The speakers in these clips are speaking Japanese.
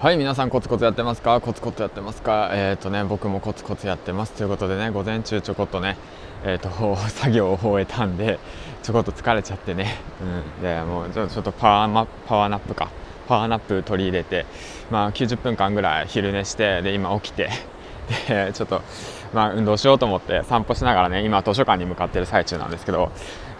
はい皆さんコツコツやってますか？コツコツやってますか？えっ、ー、とね僕もコツコツやってます。ということでね午前中ちょこっとねえっ、ー、と作業を終えたんでちょこっと疲れちゃってね。うん。でもうちょっとパワーマ power nap か。 power nap 取り入れてまあ90分間ぐらい昼寝してで今起きて。でちょっとまあ運動しようと思って散歩しながらね今図書館に向かってる最中なんですけど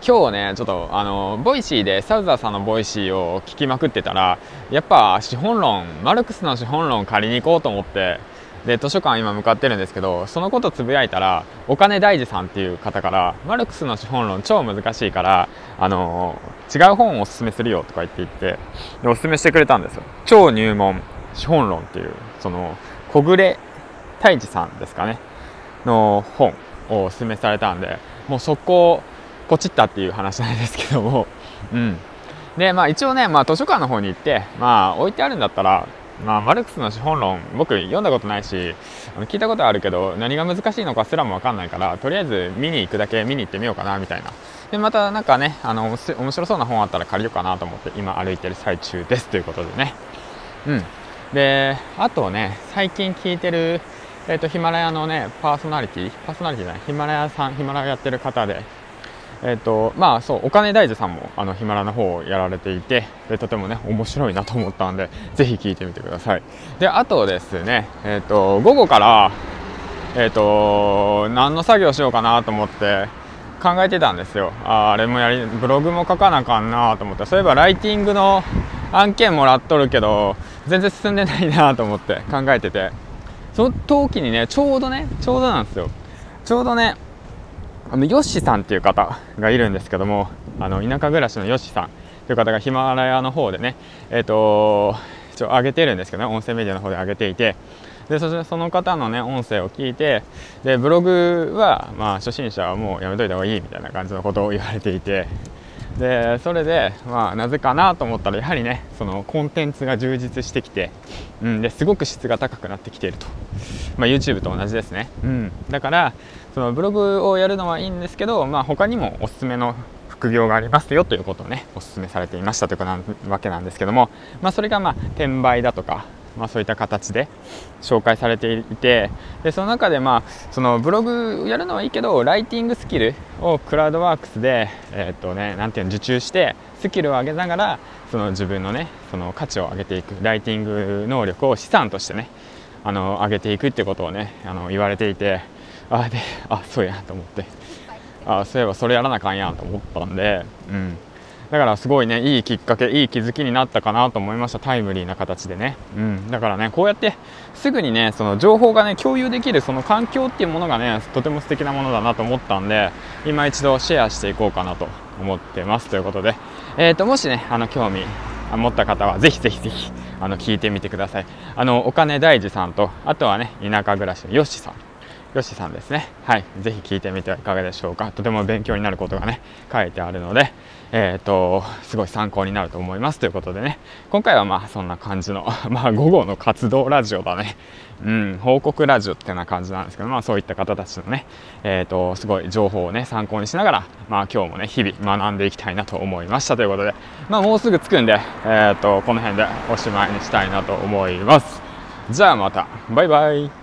今日ねちょっとあのボイシーでサウザーさんのボイシーを聞きまくってたらやっぱ資本論マルクスの資本論借りに行こうと思ってで図書館今向かってるんですけどそのことつぶやいたらお金大事さんっていう方からマルクスの資本論超難しいからあの違う本をおすすめするよとか言って言ってでおすすめしてくれたんですよ。超入門資本論っていうその小暮太一さんですかね。の本をおすすめされたんでもう速攻ポチったっていう話なんですけども、うん。で、まあ一応ね、まあ図書館の方に行って、まあ置いてあるんだったら、まあマルクスの資本論、僕読んだことないし、聞いたことあるけど、何が難しいのかすらもわかんないから、とりあえず見に行くだけ見に行ってみようかな、みたいな。で、またなんかね、あの、面白そうな本あったら借りようかなと思って、今歩いてる最中ですということでね。うん。で、あとね、最近聞いてる、え、ー、と、ヒマラヤのね、パーソナリティ、パーソナリティじゃない、ヒマラヤさん、ヒマラヤやってる方で、え、ー、とまあそうお金大事さんもあのヒマラの方をやられていてでとてもね面白いなと思ったんでぜひ聞いてみてください。であとですねえ、ー、と午後からえっ、ー、と何の作業しようかなと思って考えてたんですよ。ああれもやりブログも書かなあかんなと思ってそういえばライティングの案件もらっとるけど全然進んでないなと思って考えてて。その時にねちょうどねちょうどなんですよ。ちょうどねあのヨッシさんっていう方がいるんですけどもあの田舎暮らしのヨッシさんという方がヒマラヤの方でねえっ、ー、と一応上げてるんですけどね音声メディアの方で上げていてでそしてその方のね音声を聞いてでブログはまあ初心者はもうやめといた方がいいみたいな感じのことを言われていてでそれでまあなぜかなと思ったらやはりねそのコンテンツが充実してきて、うん、ですごく質が高くなってきていると、まあ、YouTube と同じですね、うん、だからそのブログをやるのはいいんですけど、まあ、他にもおすすめの副業がありますよということをねお勧めされていましたというわけなんですけども、まあ、それがまあ転売だとか、まあ、そういった形で紹介されていてでその中でまあそのブログやるのはいいけどライティングスキルをクラウドワークスで、えー、っとね、なんていうの受注してスキルを上げながらその自分のねその価値を上げていくライティング能力を資産としてねあの上げていくってことをねあの言われていてあであそうやと思って。あそういえばそれやらなあかんやんと思ったんで、うん、だからすごいねいいきっかけいい気づきになったかなと思いました。タイムリーな形でね、うん、だからねこうやってすぐにねその情報がね共有できるその環境っていうものがねとても素敵なものだなと思ったんで今一度シェアしていこうかなと思ってます。ということで、えーと、もしねあの興味持った方はぜひぜひぜひあの聞いてみてください。あのお金大事さんとあとはね田舎暮らしのよしさん。よしさんですね。はい。ぜひ聞いてみてはいかがでしょうか。とても勉強になることがね、書いてあるので、えっ、ー、と、すごい参考になると思います。ということでね、今回はまあそんな感じの、まあ午後の活動ラジオだね。うん、報告ラジオってな感じなんですけど、まあそういった方たちのね、えっ、ー、と、すごい情報をね、参考にしながら、まあ今日もね、日々学んでいきたいなと思いましたということで、まあもうすぐ着くんで、えっ、ー、と、この辺でおしまいにしたいなと思います。じゃあまた、バイバイ。